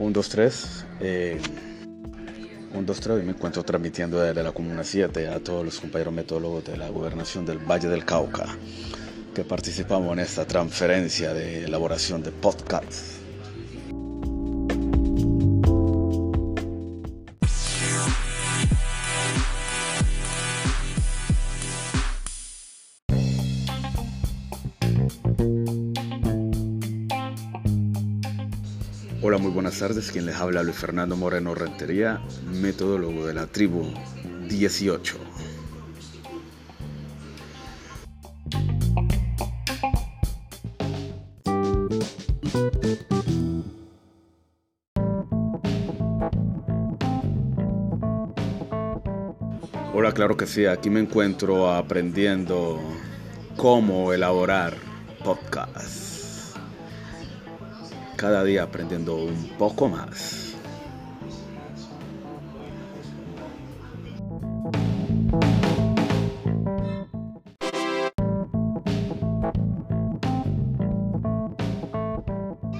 1, 2, 3. 1, 2, 3. Hoy me encuentro transmitiendo desde la Comuna 7 a todos los compañeros metodólogos de la gobernación del Valle del Cauca que participamos en esta transferencia de elaboración de podcasts. Hola, muy buenas tardes. Quien les habla Luis Fernando Moreno Rentería, metodólogo de la tribu 18. Hola, claro que sí. Aquí me encuentro aprendiendo cómo elaborar podcasts. Cada día aprendiendo un poco más.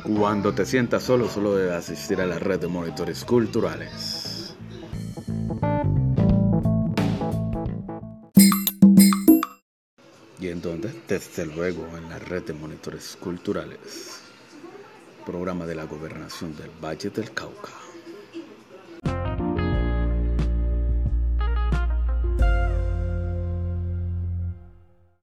Cuando te sientas solo, solo debes asistir a la red de monitores culturales. ¿Y en dónde? Desde luego en la red de monitores culturales, programa de la Gobernación del Valle del Cauca.